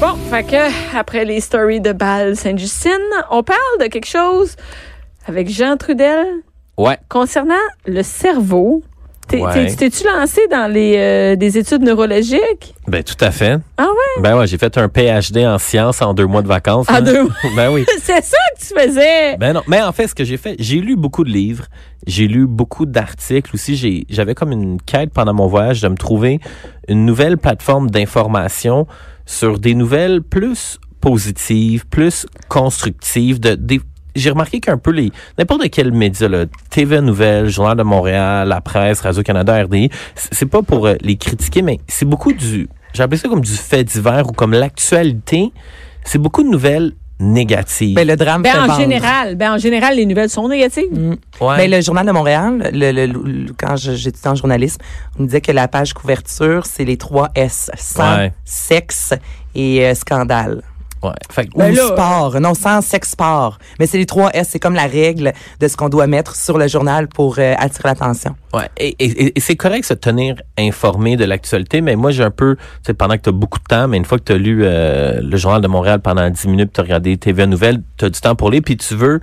Bon, fait que après les stories de Bâle Sainte-Justine, on parle de quelque chose avec Jean Trudel Ouais. concernant le cerveau. T'es- Ouais. t'es- T'es-tu lancé dans les euh, des études neurologiques? Ben tout à fait. Ah ouais? Ben ouais, j'ai fait un PhD en sciences en deux mois de vacances. En deux mois? Ben oui. C'est ça que tu faisais! Ben non. Mais en fait, ce que j'ai fait, j'ai lu beaucoup de livres, j'ai lu beaucoup d'articles aussi. J'avais comme une quête pendant mon voyage de me trouver une nouvelle plateforme d'information sur des nouvelles plus positives, plus constructives. De, des, j'ai remarqué qu'un peu les n'importe quel média, là, TV Nouvelles, Journal de Montréal, La Presse, Radio Canada, RDI, c'est pas pour euh, les critiquer, mais c'est beaucoup du, j'ai appelé ça comme du fait divers ou comme l'actualité. C'est beaucoup de nouvelles négatives. Ben, le drame Ben, fait en vendre. général, ben, en général, les nouvelles sont négatives. Ouais. Ben, le Journal de Montréal, le, le- le- quand j'étudiais en journalisme, on me disait que la page couverture, c'est les trois S. Sang, Ouais. sexe et euh, scandale. Ouais. Fait que- Ou Ben là- sport. Non, sans sexe, sport. Mais c'est les trois S. C'est comme la règle de ce qu'on doit mettre sur le journal pour euh, attirer l'attention. Ouais, et, et- et c'est correct se tenir informé de l'actualité, mais moi j'ai un peu, tu sais, pendant que tu as beaucoup de temps, mais une fois que tu as lu euh, le journal de Montréal pendant 10 minutes, tu as regardé TVA Nouvelles, tu as du temps pour lire, puis tu veux,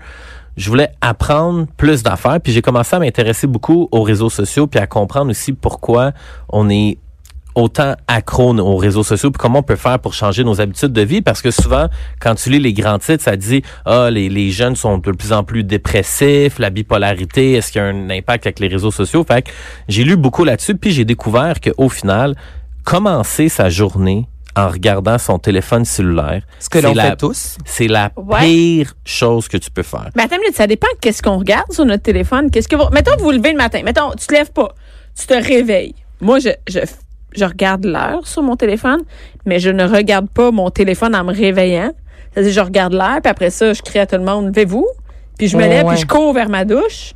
je voulais apprendre plus d'affaires, puis j'ai commencé à m'intéresser beaucoup aux réseaux sociaux, puis à comprendre aussi pourquoi on est autant accro aux réseaux sociaux puis comment on peut faire pour changer nos habitudes de vie? Parce que souvent quand tu lis les grands titres ça dit ah les, les jeunes sont de plus en plus dépressifs la bipolarité est-ce qu'il y a un impact avec les réseaux sociaux? Fait que j'ai lu beaucoup là-dessus puis j'ai découvert que au final commencer sa journée en regardant son téléphone cellulaire Ce que c'est l'on la- fait tous. c'est la Ouais. pire chose que tu peux faire Mais attends une minute, ça dépend de qu'est-ce qu'on regarde sur notre téléphone. Qu'est-ce que vous... Mettons, vous vous levez le matin. Mettons, tu te lèves pas. Tu te réveilles. Moi, je, je, je regarde l'heure sur mon téléphone, mais je ne regarde pas mon téléphone en me réveillant. C'est-à-dire, je regarde l'heure, puis après ça, je crie à tout le monde, levez-vous. Puis je me lève, ouais. puis je cours vers ma douche.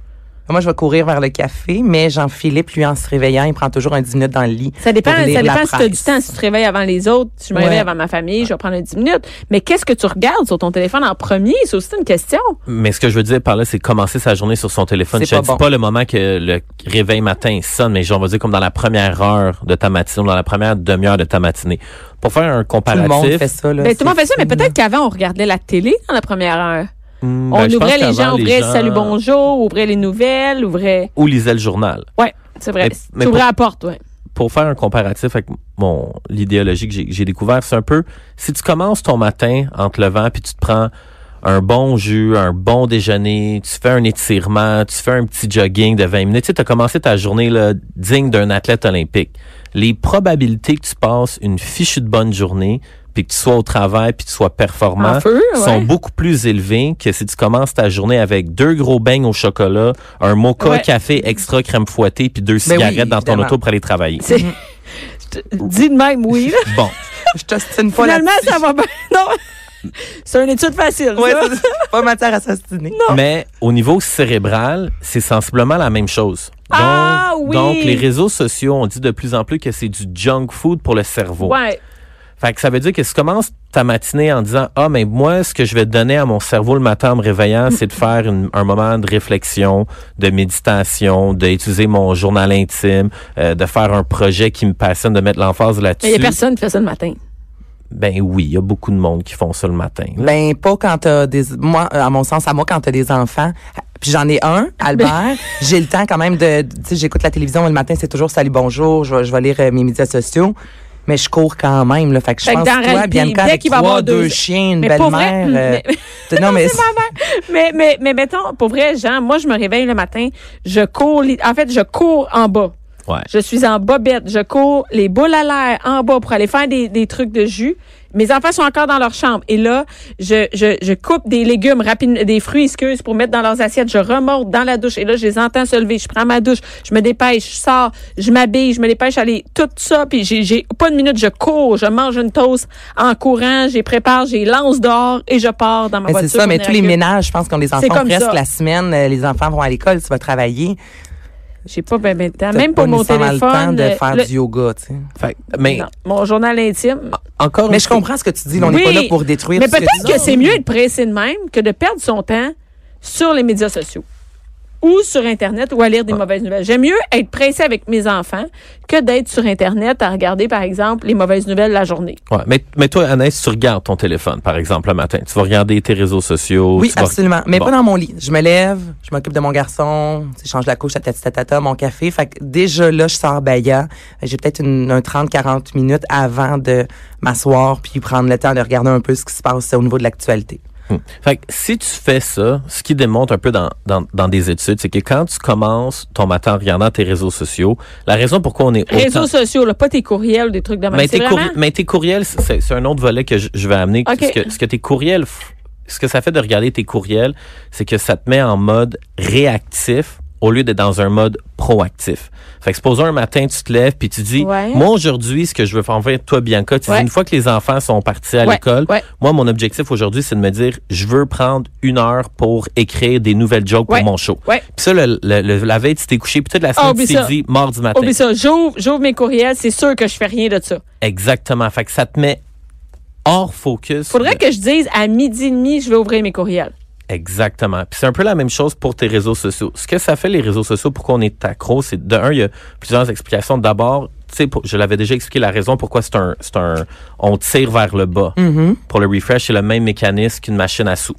Moi, je vais courir vers le café, mais Jean-Philippe, lui, en se réveillant, il prend toujours un 10 minutes dans le lit. Ça dépend, pour lire ça la dépend si tu as du temps. Si tu te réveilles avant les autres, si je me Ouais. réveille avant ma famille, je vais prendre un 10 minutes. Mais qu'est-ce que tu regardes sur ton téléphone en premier? C'est aussi une question. Mais ce que je veux dire par là, c'est commencer sa journée sur son téléphone. Je pas dis bon. pas le moment que le réveil matin sonne, mais genre, on va dire comme dans la première heure de ta matinée, ou dans la première demi-heure de ta matinée. Pour faire un Tout le comparatif. monde fait ça. Là, Ben, tout le monde fait ça, mais peut-être qu'avant, on regardait la télé dans la première heure. Hmm, On ben, ouvrait les gens, ouvrait gens- Salut Bonjour, ouvrait les nouvelles, ouvrait. Ou lisaient le journal. Ouais, c'est vrai. Mais- ouvrais pour- la porte, ouais. Pour faire un comparatif avec mon l'idéologie que j'ai- découvert, c'est un peu si tu commences ton matin en te levant puis tu te prends un bon jus, un bon déjeuner, tu fais un étirement, tu fais un petit jogging de 20 minutes, tu as commencé ta journée là, digne d'un athlète olympique. Les probabilités que tu passes une fichue de bonne journée puis que tu sois au travail puis que tu sois performant En feu, ouais. sont beaucoup plus élevées que si tu commences ta journée avec deux gros beignes au chocolat, un mocha Ouais. café extra crème fouettée puis deux Ben oui, cigarettes dans ton auto pour aller travailler. Te- Dis de même, oui. là. Bon, Je t'ostine pas Finalement, ça va bien. Non. C'est une étude facile. Ouais, ça. c'est pas matière à s'ostiner. mais au niveau cérébral, c'est sensiblement la même chose. Donc, Ah, oui. donc les réseaux sociaux, on dit de plus en plus que c'est du junk food pour le cerveau. Ouais. Fait que ça veut dire que si tu commences ta matinée en disant ah mais moi ce que je vais donner à mon cerveau le matin en me réveillant c'est de faire une- un moment de réflexion, de méditation, d'utiliser mon journal intime, euh, de faire un projet qui me passionne, de mettre l'emphase Mais là-dessus. il n'y a personne qui fait ça le matin. Ben oui, il y a beaucoup de monde qui font ça le matin. là. Ben, pas quand t'as des, moi, à mon sens, à moi, quand t'as des enfants. Puis j'en ai un, Albert. j'ai le temps quand même de, tu sais, j'écoute la télévision le matin, c'est toujours salut, bonjour, je vais, je vais lire euh, mes médias sociaux. Mais je cours quand même, là. Fait que je Fait que pense dans que toi, Bianca, dès avec va trois, avoir deux- deux chiens, une belle-mère. euh, mais- non, mais. Mais, mais, mais mettons, pour vrai, Jean, moi, je me réveille le matin, je cours, en fait, je cours en bas. Ouais. Je suis en bobette. Je cours les boules à l'air en bas pour aller faire des, des trucs de jus. Mes enfants sont encore dans leur chambre. Et là, je, je, je coupe des légumes rapides, des fruits, excuse, pour mettre dans leurs assiettes. Je remonte dans la douche. Et là, je les entends se lever. Je prends ma douche. Je me dépêche. Je sors. Je m'habille. Je me dépêche à aller tout ça. Puis j'ai, j'ai pas une minute. Je cours. Je mange une toast en courant. J'ai prépare. J'ai lance dehors et je pars dans ma Mais voiture. c'est ça, mais tous les ménages, je pense qu'on les enfants presque ça. la semaine, euh, les enfants vont à l'école, tu vas travailler. J'ai pas ben, ben de temps. T'as Même pour mon nécessairement le temps téléphone. de faire le- du yoga, tu sais. Fait que- mais non, mon journal intime. encore Mais je comprends ce que tu dis, on n'est Oui, pas là pour détruire Mais peut-être que dis. c'est mieux être pressé de même que de perdre son temps sur les médias sociaux ou sur Internet ou à lire des mauvaises nouvelles. J'aime mieux être pressé avec mes enfants que d'être sur Internet à regarder, par exemple, les mauvaises nouvelles la journée. Ouais, mais, mais toi, Anaïs, tu regardes ton téléphone, par exemple, le matin. Tu vas regarder tes réseaux sociaux. Oui, tu vas- absolument. Mais Bon. pas dans mon lit. Je me lève, je m'occupe de mon garçon, je change la couche, tatata, mon café. Fait que déjà là, je sors baillant. J'ai peut-être une, un 30-40 minutes avant de m'asseoir puis prendre le temps de regarder un peu ce qui se passe au niveau de l'actualité. Hmm. Fait que si tu fais ça, ce qui démontre un peu dans, dans, dans des études, c'est que quand tu commences ton matin en regardant tes réseaux sociaux, la raison pourquoi on est autant... Réseaux sociaux, là, pas tes courriels ou des trucs de même. mais, tes vraiment... courri- mais tes courriels, c'est c'est un autre volet que je, je vais amener. OK. Ce, que, ce que tes courriels, ce que ça fait de regarder tes courriels, c'est que ça te met en mode réactif au lieu d'être dans un mode proactif. Fait que supposons un matin, tu te lèves puis tu dis, Ouais. moi aujourd'hui, ce que je veux faire envers toi, Bianca, tu Ouais. dis, une fois que les enfants sont partis à Ouais, l'école, moi, mon objectif aujourd'hui, c'est de me dire, je veux prendre une heure pour écrire des nouvelles jokes pour mon show. Puis ça, le, le- le- la veille, tu t'es couché, puis toute la semaine, oublie tu t'es dit, mardi matin. Oublie ça, j'ouvre, j'ouvre mes courriels, c'est sûr que je fais rien de ça. Exactement. Fait que ça te met hors focus. Faudrait que je dise à midi et demi, je vais ouvrir mes courriels. Exactement. Puis c'est un peu la même chose pour tes réseaux sociaux. Ce que ça fait les réseaux sociaux, pourquoi on est accro, c'est de un, il y a plusieurs explications. D'abord, tu sais, pour- je l'avais déjà expliqué la raison pourquoi c'est un, c'est un, on tire vers le bas. Mm-hmm. Pour le refresh, c'est le même mécanisme qu'une machine à sous.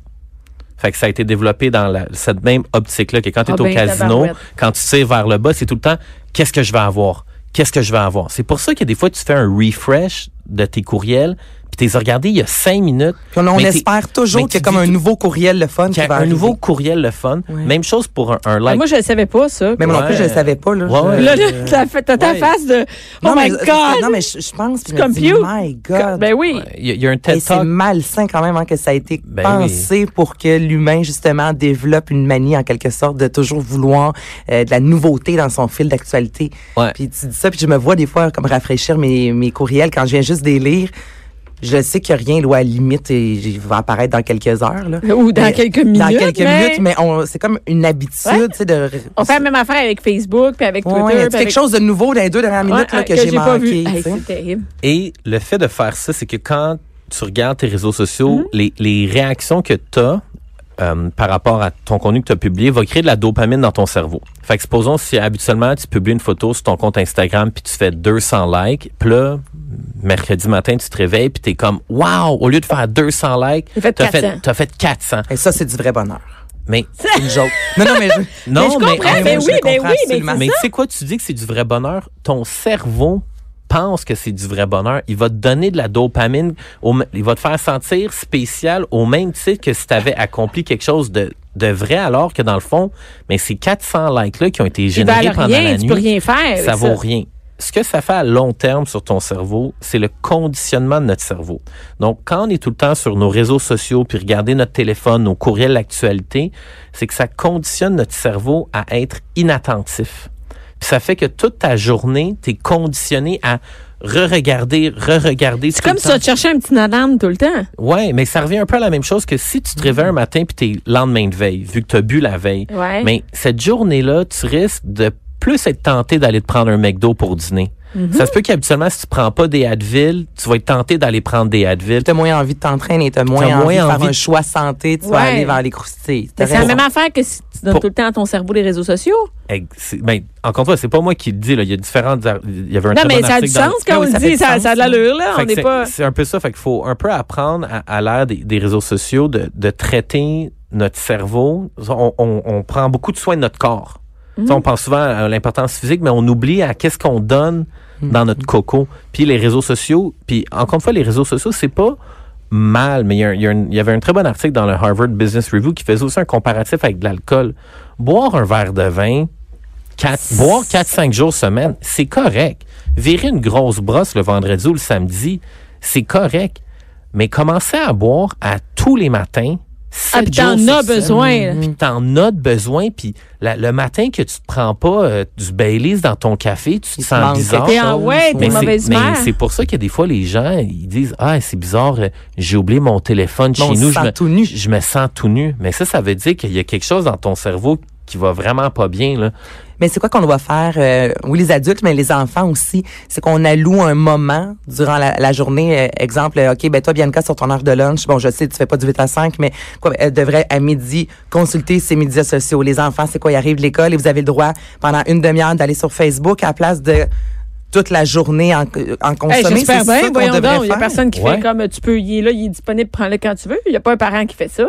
Fait que ça a été développé dans la- cette même optique-là que quand tu es Ah au ben, casino, quand tu tires vers le bas, c'est tout le temps qu'est-ce que je vais avoir? Qu'est-ce que je vais avoir? C'est pour ça que des fois, tu fais un refresh de tes courriels, puis tu les as regardés il y a cinq minutes. Puis on, on Mais t'es- espère toujours mais qu'il y a comme un nouveau courriel le fun qui va un arriver. nouveau courriel le fun. Ouais. Même chose pour un, un like. Ah, Moi, je ne savais pas ça. Mais moi non plus, je le savais pas. Là, Ouais, Là, là, t'as ta Ouais. face de Oh non, my mais, God! Non, mais je, je pense, puis je comme me dis, my God. Ben oui. il, y a, il y a un TED c'est malsain quand même hein, que ça a été Ben pensé pour que l'humain justement développe une manie en quelque sorte de toujours vouloir euh, de la nouveauté dans son fil d'actualité. Ouais. Puis tu dis ça, puis je me vois des fois comme rafraîchir mes, mes courriels quand je viens juste des lire. Je sais qu'il n'y a rien, là, à la limite, et il va apparaître dans quelques heures. Là. Ou dans Mais- quelques minutes. Dans quelques mais minutes, mais on- c'est comme une habitude, Ouais. tu sais, de... On fait la même affaire avec Facebook puis avec Ouais, Twitter. y a puis quelque avec- chose de nouveau dans les deux dernières minutes Ouais, là, que, j'ai pas vu. manqué. Hey, c'est terrible. Et le fait de faire ça, c'est que quand tu regardes tes réseaux sociaux, Mhm. les, les réactions que tu as par rapport à ton contenu que tu as publié va créer de la dopamine dans ton cerveau. Fait que supposons si habituellement tu publies une photo sur ton compte Instagram puis tu fais 200 likes, puis là mercredi matin tu te réveilles puis tu es comme wow, au lieu de faire 200 likes, t'as 400. fait t'as fait 400. Et ça, c'est du vrai bonheur. Mais C'est une joke. non, non, mais je- non, Mais je comprends, mais mais je oui, mais oui, mais Mais tu sais quoi, tu dis que c'est du vrai bonheur, ton cerveau pense que c'est du vrai bonheur, il va te donner de la dopamine, au il va te faire sentir spécial au même titre que si tu avais accompli quelque chose de, de vrai, alors que dans le fond, mais ces 400 likes-là qui ont été générés pendant la tu nuit, peux rien faire. ça vaut rien. Ce que ça fait à long terme sur ton cerveau, c'est le conditionnement de notre cerveau. Donc, quand on est tout le temps sur nos réseaux sociaux, puis regarder notre téléphone, nos courriels, l'actualité, c'est que ça conditionne notre cerveau à être inattentif. Puis ça fait que toute ta journée, tu es conditionné à re-regarder, re-regarder. C'est comme ça, tu cherchais un petit nanane tout le temps. Ouais, mais ça revient un peu à la même chose que si tu te réveilles un matin puis t'es lendemain de veille, vu que tu as bu la veille. Ouais. Mais cette journée-là, tu risques de plus être tenté d'aller te prendre un McDo pour dîner. Mm-hmm. Ça se peut qu'habituellement, si tu prends pas des Advil, tu vas être tenté d'aller prendre des Advil. T'as moins envie de t'entraîner, t'as moins, T'as envie moins de faire envie un de- choix santé, tu vas aller vers les croustilles. C'est la même affaire que si tu donnes Pour- tout le temps à ton cerveau les réseaux sociaux. Ben, encore une fois, c'est pas moi qui le dis. Là. Il y a différentes. Il y avait un Non, mais ça a du sens quand Ah on le dit. Ça, sens, ça a de l'allure, là. On pas. C'est un peu ça. Fait qu'il faut un peu apprendre à, à l'ère des, des réseaux sociaux de, de traiter notre cerveau. On, on- on prend beaucoup de soin de notre corps. Tu sais, On pense souvent à l'importance physique, mais on oublie à qu'est-ce qu'on donne dans notre coco. Puis les réseaux sociaux. Puis encore une fois, les réseaux sociaux, c'est pas mal, mais il y, a un- il y a un- il y avait un très bon article dans le Harvard Business Review qui faisait aussi un comparatif avec de l'alcool. Boire un verre de vin, quatre, boire 4-5 jours semaine, c'est correct. Virer une grosse brosse le vendredi ou le samedi, c'est correct. Mais commencer à boire à tous les matins, Ah, puis t'en as besoin. puis t'en as de besoin, puis le matin que tu te prends pas euh, du Baileys dans ton café, tu te sens bizarre. T'es en, ouais, t'es Mais c'est- mauvaise mais c'est pour ça que des fois, les gens, ils disent, ah, c'est bizarre, euh, j'ai oublié mon téléphone chez nous. je me, tout nu. Je me sens tout nu. Mais ça, ça veut dire qu'il y a quelque chose dans ton cerveau qui va vraiment pas bien, là. Mais c'est quoi qu'on doit faire? euh, oui, les adultes, mais les enfants aussi? C'est qu'on alloue un moment durant la, la journée. euh, exemple, euh, OK, ben toi, Bianca, sur ton heure de lunch, bon, je sais, tu fais pas du 8 à 5, mais quoi, elle devrait, à midi, consulter ses médias sociaux. Les enfants, c'est quoi? Ils arrivent de l'école et vous avez le droit, pendant une demi-heure, d'aller sur Facebook à la place de toute la journée en, en Hey, consommer. J'espère c'est bien. Voyons donc, il y a personne qui Ouais. fait comme tu peux, il est là, il est disponible, prends-le quand tu veux. Il n'y a pas un parent qui fait ça.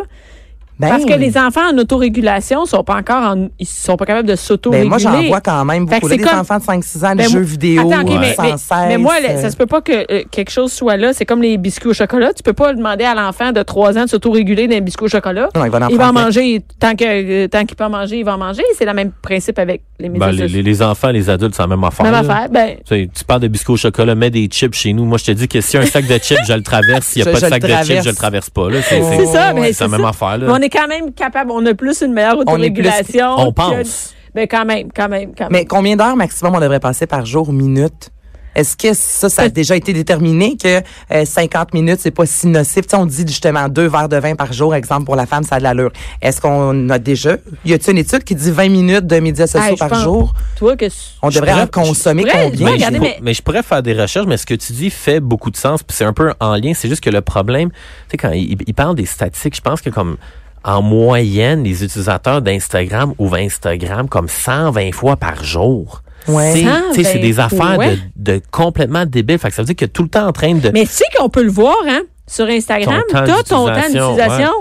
Ben, Parce que les enfants en autorégulation sont pas encore en, ils sont pas capables de ben, s'autoréguler. moi, j'en vois quand même beaucoup. Là, c'est des comme- enfants de 5-6 ans, Ben, des moi- jeux vidéo, Attends, ok, mais, sans mais- cesse. mais moi, là, euh, ça se peut pas que euh, quelque chose soit là. C'est comme les biscuits au chocolat. Tu peux pas demander à l'enfant de 3 ans de s'autoréguler d'un biscuit au chocolat. Non, il va en il va en manger tant que euh, tant qu'il peut en manger, il va en manger. C'est le même principe avec les médias Ben, les, les- les enfants, les adultes, c'est la même affaire. Même là. affaire. Ben, Tu, sais, tu parles de biscuits au chocolat, mets des chips chez nous. Moi, je te dis que si un sac de chips, je le traverse. S'il n'y a Je- pas de sac de chips, je le traverse pas. C'est, ça, mais c'est la même affaire. On est quand même capable, on a plus une meilleure On est plus- autorégulation. On que- pense. Ben quand même, quand même, quand même. Mais combien d'heures maximum on devrait passer par jour, minutes? Est-ce que ça, ça a déjà été déterminé que euh, 50 minutes, c'est pas si nocif? Tu sais, on dit justement deux verres de vin par jour, exemple, pour la femme, ça a de l'allure. Est-ce qu'on a déjà... Y a-t-il une étude qui dit 20 minutes de médias sociaux Hey, par pense- jour? Toi que On devrait pourrais- en consommer pourrais- combien? Mais- mais je pourrais faire des recherches, mais ce que tu dis fait beaucoup de sens, puis c'est un peu en lien. C'est juste que le problème, tu sais, quand il, il parle des statistiques, je pense que comme en moyenne, les utilisateurs d'Instagram ouvrent Instagram comme 120 fois par jour. Ouais. C'est- c'est 120 des affaires de, de complètement débiles. Fait que ça veut dire que tout le temps en train de. Mais tu sais qu'on peut le voir, hein? Sur Instagram, Ton temps ton temps d'utilisation, d'utilisation.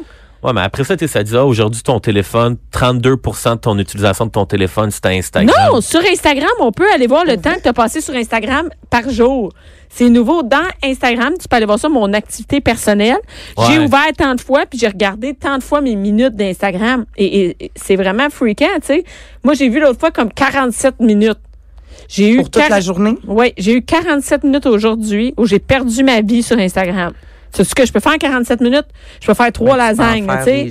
Ouais, mais après ça, tu sais, ça dit, ah, aujourd'hui, ton téléphone, 32% de ton utilisation de ton téléphone, c'est Instagram. Non, sur Instagram, on peut aller voir le temps que tu as passé sur Instagram par jour. C'est nouveau. Dans Instagram, tu peux aller voir ça, mon activité personnelle. J'ai ouvert tant de fois, puis j'ai regardé tant de fois mes minutes d'Instagram. Et, et- et c'est vraiment freakant, tu sais. Moi, j'ai vu l'autre fois comme 47 minutes. J'ai eu Pour toute la journée? Oui, j'ai eu 47 minutes aujourd'hui où j'ai perdu ma vie sur Instagram. C'est ce que je peux faire en 47 minutes? Je peux faire trois Ouais, lasagnes, tu sais.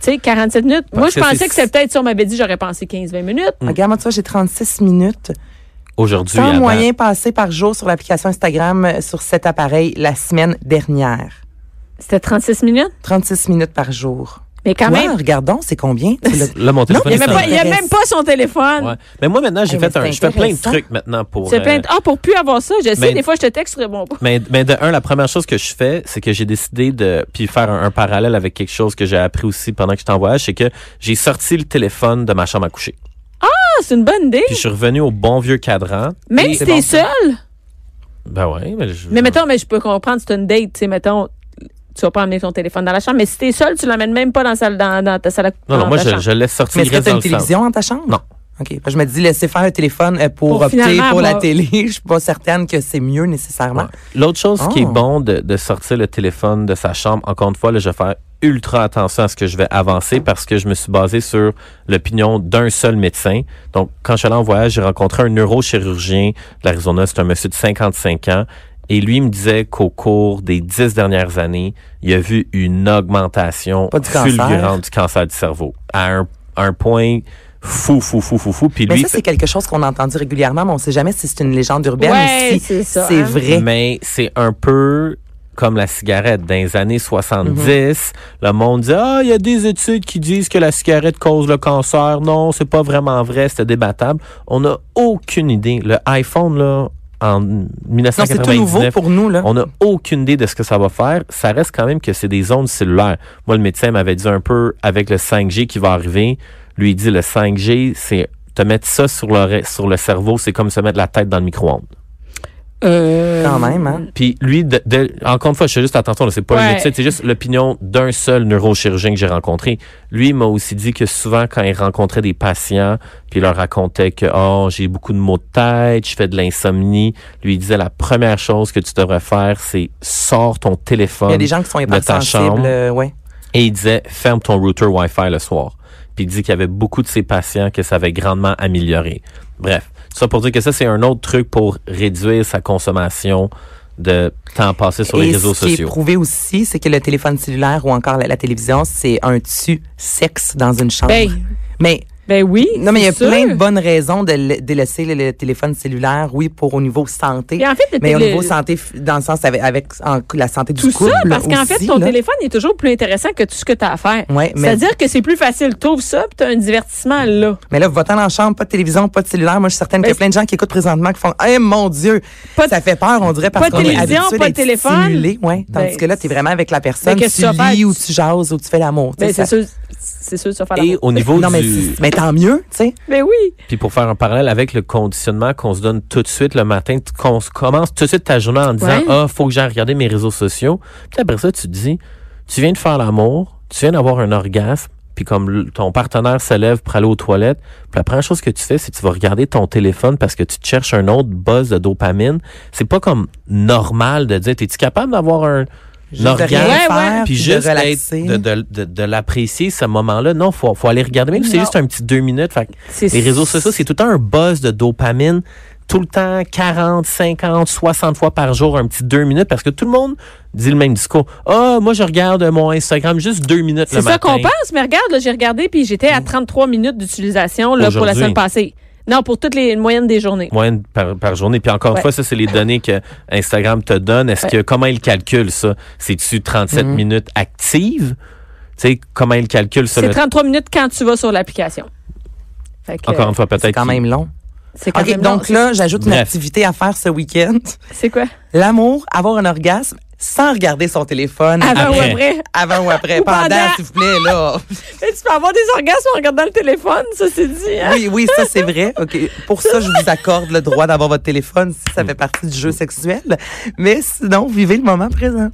Tu sais, 47 minutes. Parce Moi, je pensais que c'est peut-être, si on m'avait dit, j'aurais pensé 15-20 minutes. Regarde, moi, tu vois, j'ai 36 minutes. Aujourd'hui, Temps avant- moyen passé par jour sur l'application Instagram euh, sur cet appareil la semaine dernière. C'était 36 minutes? 36 minutes par jour. Mais quand Toi, même, regardons, c'est combien? Là, mon téléphone il n'y a, est même pas- il y a intéressant. même pas son téléphone. Ouais. Mais moi, maintenant, j'ai Hey, mais fait un, je fais plein de trucs maintenant pour. C'est plein euh, de- Ah, pour plus avoir ça, je sais, Mais- des fois, je te texte, je réponds pas. Mais, mais de un, la première chose que je fais, c'est que j'ai décidé de puis faire un, un parallèle avec quelque chose que j'ai appris aussi pendant que j'étais en voyage, c'est que j'ai sorti le téléphone de ma chambre à coucher. Ah, c'est une bonne idée. Puis je suis revenu au bon vieux cadran. Même Et- si t'es bon, seul? Ben ouais, mais je, Mais mettons, mais je peux comprendre, c'est une date, tu sais, mettons, tu vas pas emmener ton téléphone dans la chambre, mais si t'es seul, tu l'emmènes même pas dans, la salle, dans, dans ta salle à Non, non, moi, je, laisse sortir. Mais est-ce que dans une le télévision dans ta chambre? Non. OK. Je me dis, laisser faire le téléphone euh, pour, Pour opter pour la télé. Je suis pas certaine que c'est mieux nécessairement. Ouais. L'autre chose qui est Oh. bon de, de sortir le téléphone de sa chambre, encore une fois, là, je vais faire ultra attention à ce que je vais avancer parce que je me suis basé sur l'opinion d'un seul médecin. Donc, quand je suis allé en voyage, j'ai rencontré un neurochirurgien de l'Arizona. C'est un monsieur de 55 ans. Et lui me disait qu'au cours des dix dernières années, il a vu une augmentation Pas du cancer. fulgurante du cancer du cerveau à un, un point fou, fou, fou, fou, fou. Puis Mais lui, ça, c'est quelque chose qu'on a entendu régulièrement, mais on sait jamais si c'est une légende urbaine Ouais, ou si c'est ça, c'est hein. vrai. mais c'est un peu comme la cigarette. Dans les années 70, Mm-hmm. le monde dit Ah, il y a des études qui disent que la cigarette cause le cancer. Non, c'est pas vraiment vrai, c'est débattable. On n'a aucune idée. Le iPhone, là, en Non, c'est tout 1999, nouveau pour nous, là. on n'a aucune idée de ce que ça va faire. Ça reste quand même que c'est des ondes cellulaires. Moi, le médecin m'avait dit un peu avec le 5G qui va arriver. Lui, il dit le 5G, c'est te mettre ça sur le, sur le cerveau, c'est comme se mettre la tête dans le micro-ondes. Euh, Quand même, hein? Puis lui, de, de- encore une fois, je fais juste attention, c'est pas Ouais. une étude, c'est juste l'opinion d'un seul neurochirurgien que j'ai rencontré. Lui il m'a aussi dit que souvent, quand il rencontrait des patients, puis il leur racontait que oh j'ai beaucoup de maux de tête, je fais de l'insomnie, lui il disait la première chose que tu devrais faire, c'est sors ton téléphone Il y a des gens qui sont de ta chambre. euh, ouais. et il disait ferme ton router Wi-Fi le soir. Puis il dit qu'il y avait beaucoup de ses patients que ça avait grandement amélioré. Bref, ça pour dire que ça, c'est un autre truc pour réduire sa consommation de temps passé sur les réseaux ce qui est sociaux. prouvé aussi, c'est que le téléphone cellulaire ou encore la, la télévision, c'est un tu sexe dans une chambre. Ben, Mais ben oui. non, mais il y a plein de bonnes raisons de, de laisser le, le téléphone cellulaire, oui, pour au niveau santé. En fait, mais au niveau santé, dans le sens avec, avec en- la santé du Tout couple. ça, parce qu'en fait, ton là. téléphone est toujours plus intéressant que tout ce que tu as à faire. Ouais, mais- C'est-à-dire que c'est plus facile. Trouve ça, puis tu as un divertissement là. Mais là, va-t'en dans la chambre, pas de télévision, pas de cellulaire. Moi, je suis certaine qu'il y a Ben, plein de gens qui écoutent présentement qui font, eh mon Dieu, Pas de- ça fait peur, on dirait, parce qu'on est habitué pas de téléphone. stimulé. Ouais. Tandis Ben, que là, t'es vraiment avec la personne, ben, qu'est-ce tu tu lis ou tu jases ou tu fais l'amour. tu c'est c'est sûr, ça va faire Et au niveau Non, mais, du... c'est- mais tant mieux, tu sais. Ben oui. Puis pour faire un parallèle avec le conditionnement qu'on se donne tout de suite le matin, tu qu'on commence tout de suite ta journée en disant Ouais. ah faut que j'aille regarder mes réseaux sociaux. Puis après ça tu te dis tu viens de faire l'amour, tu viens d'avoir un orgasme, puis comme ton partenaire se lève pour aller aux toilettes, puis la première chose que tu fais c'est que tu vas regarder ton téléphone parce que tu te cherches un autre buzz de dopamine. C'est pas comme normal de dire t'es-tu capable d'avoir un Orgasme Ouais, puis juste de de, de, de, l'apprécier ce moment-là. Non, faut faut aller regarder même si c'est juste un petit deux minutes. Fait les réseaux sociaux, c'est tout le temps un buzz de dopamine, tout le temps 40, 50, 60 fois par jour, un petit deux minutes, parce que tout le monde dit le même discours. Ah, moi, je regarde mon Instagram juste deux minutes le C'est ça qu'on pense, mais regarde, j'ai regardé, puis j'étais à 33 minutes d'utilisation là, pour la semaine passée. Non, pour toutes les moyennes des journées. Moyenne par, par journée. Puis encore une Ouais. fois, ça, c'est les données que Instagram te donne. Est-ce que, comment il calcule ça? C'est-tu 37 Mm-hmm. minutes actives? Tu sais, comment il calcule ça? C'est le- 33 minutes quand tu vas sur l'application. Fait que, Encore une fois, C'est peut-être. quand qu'il- même long. C'est quand même long. donc là, j'ajoute une activité à faire ce week-end. C'est quoi? L'amour, avoir un orgasme sans regarder son téléphone. Avant ou Après. Avant ou après. Ou Pendant, pendant. s'il vous plaît, là. Mais tu peux avoir des orgasmes en regardant le téléphone, ça c'est dit. Hein? Oui, oui, ça c'est vrai. OK. Pour ça, je vous accorde le droit d'avoir votre téléphone si ça fait partie du jeu sexuel. Mais sinon, vivez le moment présent.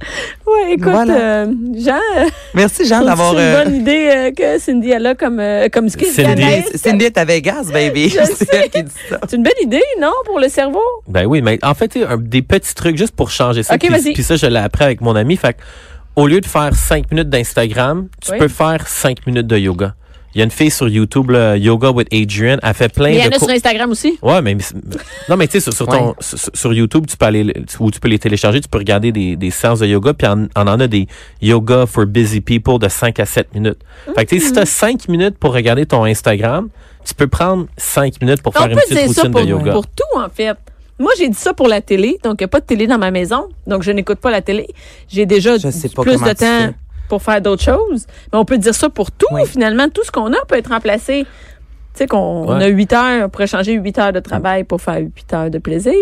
Ouais, écoute, Voilà. euh, Jean, euh, Merci Jean d'avoir. c'est une euh, bonne idée euh, que Cindy elle a comme euh, comme ce Cindy. Anaïs. Cindy est à Vegas, baby. C'est sais. elle qui dit ça. C'est une belle idée, non, pour le cerveau? Ben oui, mais en fait, tu sais, un- des petits trucs juste pour changer ça. Ok, vas-y. puis ça, je appris avec mon ami. Fait au lieu de faire cinq minutes d'Instagram, tu Oui. peux faire cinq minutes de yoga. Il y a une fille sur YouTube, là, Yoga with Adrian, elle fait plein Mais il y en de a sur Instagram aussi? Ouais, mais non, mais tu sais sur, sur ton Ouais. sur, sur YouTube, tu peux aller le- ou tu peux les télécharger, tu peux regarder des, des séances de yoga, puis on, on en a des yoga for busy people de 5 à 7 minutes. Fait que tu sais, si tu as 5 minutes pour regarder ton Instagram, tu peux prendre 5 minutes pour On faire une petite dire ça routine pour, de yoga. pour tout, en fait. Moi, j'ai dit ça pour la télé, donc il n'y a pas de télé dans ma maison, donc je n'écoute pas la télé. J'ai déjà Je sais pas plus de temps pour faire d'autres choses. Mais on peut dire ça pour tout, Oui. finalement. Tout ce qu'on a peut être remplacé. Tu sais qu'on Ouais. a 8 heures, on pourrait changer 8 heures de travail pour faire 8 heures de plaisir.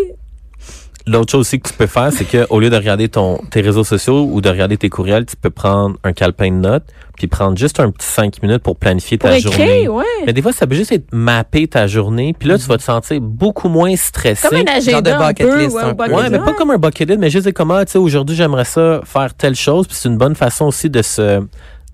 L'autre chose aussi que tu peux faire, c'est que au lieu de regarder ton tes réseaux sociaux ou de regarder tes courriels, tu peux prendre un calepin de notes, puis prendre juste un petit 5 minutes pour planifier Pour ta écrire, journée. ouais. Mais des fois, ça peut juste être mapper ta journée, puis là, tu vas te sentir beaucoup moins stressé. Comme un agenda de un bucket peu. list, ouais, un peu. bucket Ouais, mais pas comme un bucket list, mais juste dire comment, tu sais, aujourd'hui, j'aimerais ça faire telle chose, puis c'est une bonne façon aussi de se,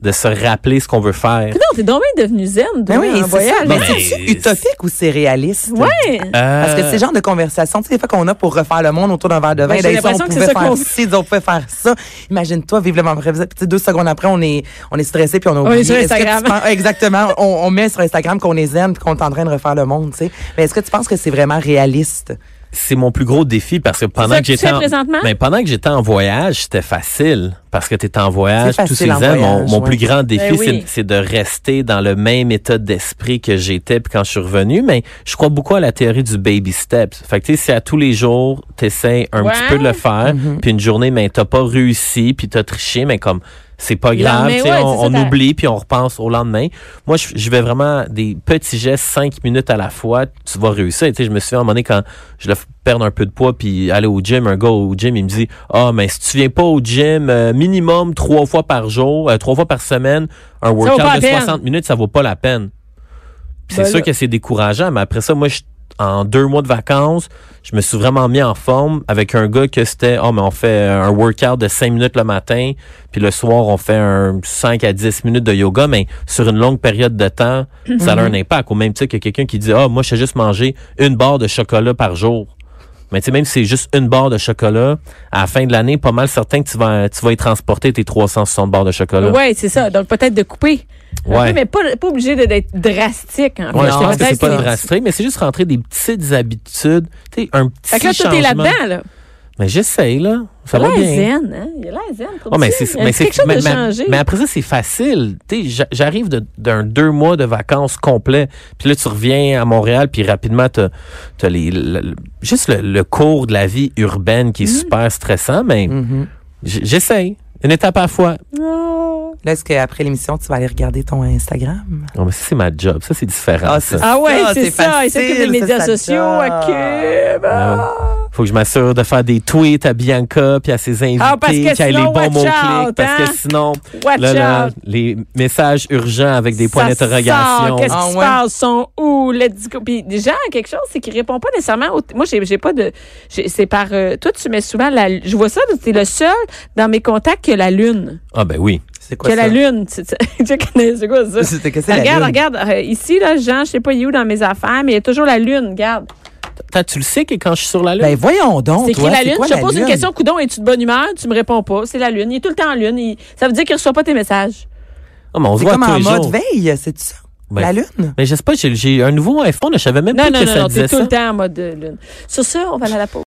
de se rappeler ce qu'on veut faire. Non, t'es donc bien devenu zen, toi, Ben oui, c'est voyage. ça. Mais Ben, c'est utopique ou c'est réaliste? Ouais. Parce que Euh, c'est le genre de conversation, tu sais, des fois qu'on a pour refaire le monde autour d'un verre de vin. Ben, j'ai l'impression que pouvait c'est ça faire qu'on- ci, on pouvait faire ça. Imagine-toi vivre le moment présent. Puis, tu sais, deux secondes après, on est, on est stressé puis on a On est oublié. sur Est-ce que tu Instagram. penses- exactement. On, on met sur Instagram qu'on est zen puis qu'on est en train de refaire le monde, tu sais. Mais est-ce que tu penses que c'est vraiment réaliste? C'est mon plus gros défi parce que pendant que que tu j'étais en, présentement? mais pendant que j'étais en voyage, c'était facile parce que tu étais en voyage tous ces ans. Mon, voyage, mon ouais. plus grand défi, Ben oui. c'est- c'est de rester dans le même état d'esprit que j'étais puis quand je suis revenu. Mais je crois beaucoup à la théorie du baby steps. Fait que tu sais, si à tous les jours, tu essaies un Ouais. petit peu de le faire, Mm-hmm. puis une journée, mais t'as pas réussi, puis t'as triché, mais comme c'est pas Le grave, lendemain, tu sais, ouais, on, on oublie puis on repense au lendemain. Moi, je, je vais vraiment des petits gestes, cinq minutes à la fois, tu vas réussir. Tu sais, je me souviens à un moment donné quand je voulais perdre un peu de poids puis aller au gym, un gars au gym, il me dit ah mais si tu viens pas au gym euh, minimum trois fois par jour, euh, trois fois par semaine, un workout de peine. 60 minutes, ça vaut pas la peine. Ben c'est sûr que c'est décourageant, mais après ça, moi, je, en deux mois de vacances, je me suis vraiment mis en forme avec un gars que c'était, oh, mais on fait un workout de cinq minutes le matin, puis le soir, on fait un 5 à 10 minutes de yoga, mais sur une longue période de temps, ça a un impact. Au même titre que quelqu'un qui dit, ah, moi, je sais juste manger une barre de chocolat par jour. Mais tu sais, même si c'est juste une barre de chocolat, à la fin de l'année, pas mal certain que tu vas, tu vas y transporter tes 360 barres de chocolat. Ouais, c'est ça. Donc peut-être de couper. Un Ouais. peu, mais pas, pas obligé de- d'être drastique. En fait. Ouais, je Non, pense que c'est pas que- drastique, mais c'est juste rentrer des petites habitudes, tu sais, un petit Fait que là, changement. là-dedans, là. Mais j'essaye, là. Ça Il va a bien. zen, hein? Il a l'air zen. Mais c'est, Il y a mais c'est, quelque chose mais, de changé. mais après ça, c'est facile. Tu j'arrive de- d'un deux mois de vacances complets, puis là, tu reviens à Montréal, puis rapidement, t'as, t'as les, le- le- juste le, le cours de la vie urbaine qui est Mm-hmm. super stressant, mais j- j'essaye. Une étape à la fois. Oh. Là, est-ce qu'après l'émission, tu vas aller regarder ton Instagram? Non, mais ça, c'est ma job. Ça, c'est différent. Ah, ça. c'est Ah ouais, Ça, c'est c'est ça. Il s'occupe des facile, médias ça, ça sociaux job. à Cube. Ah. Faut que je m'assure de faire des tweets à Bianca puis à ses invités, Ah, parce que qu'il y ait les sinon, bons watch mots-clics, out, parce hein? que sinon, Watch là, là, out. les messages urgents avec des points d'interrogation. Qu'est-ce Ah qui se ouais. passe? Sont où? Let's go. Puis déjà, quelque chose, c'est qu'il répond pas nécessairement. au- Moi, j'ai j'ai pas de. j'ai- C'est par. euh, toi, tu mets souvent la. Je vois ça, c'est le seul dans mes contacts qui a la lune. Ah ben oui. C'est quoi Qui a ça? la lune. C'est quoi ça? Que regarde, lune. regarde. euh, ici, là, Jean, je sais pas, il est où dans mes affaires, mais il y a toujours la lune. Regarde. T'as- Tu le sais que quand je suis sur la lune, Ben voyons donc, C'est écrit la lune. quoi Je te pose une question, coudon, es-tu de bonne humeur? Tu me réponds pas. C'est la lune. Il est tout le temps en lune. Il- Ça veut dire qu'il reçoit pas tes messages. Ah, mais on se C'est voit comme tous en les mode jours. veille, c'est ça? Ben, La lune? Mais je sais pas, j'ai- j'ai un nouveau iPhone, je savais même Non, pas non, que non, ça non. disait T'es tout ça. le temps en mode euh, lune. Sur ça, on va aller à la pause.